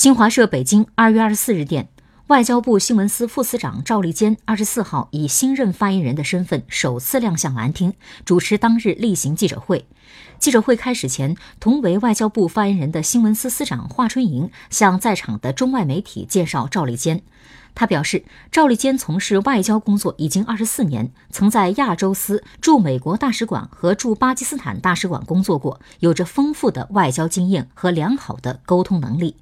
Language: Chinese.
新华社北京二月二十四日电外交部新闻司副司长赵立坚二十四号以新任发言人的身份首次亮相蓝厅主持当日例行记者会。记者会开始前同为外交部发言人的新闻司司长华春莹向在场的中外媒体介绍赵立坚。他表示赵立坚从事外交工作已经二十四年曾在亚洲司驻美国大使馆和驻巴基斯坦大使馆工作过有着丰富的外交经验和良好的沟通能力。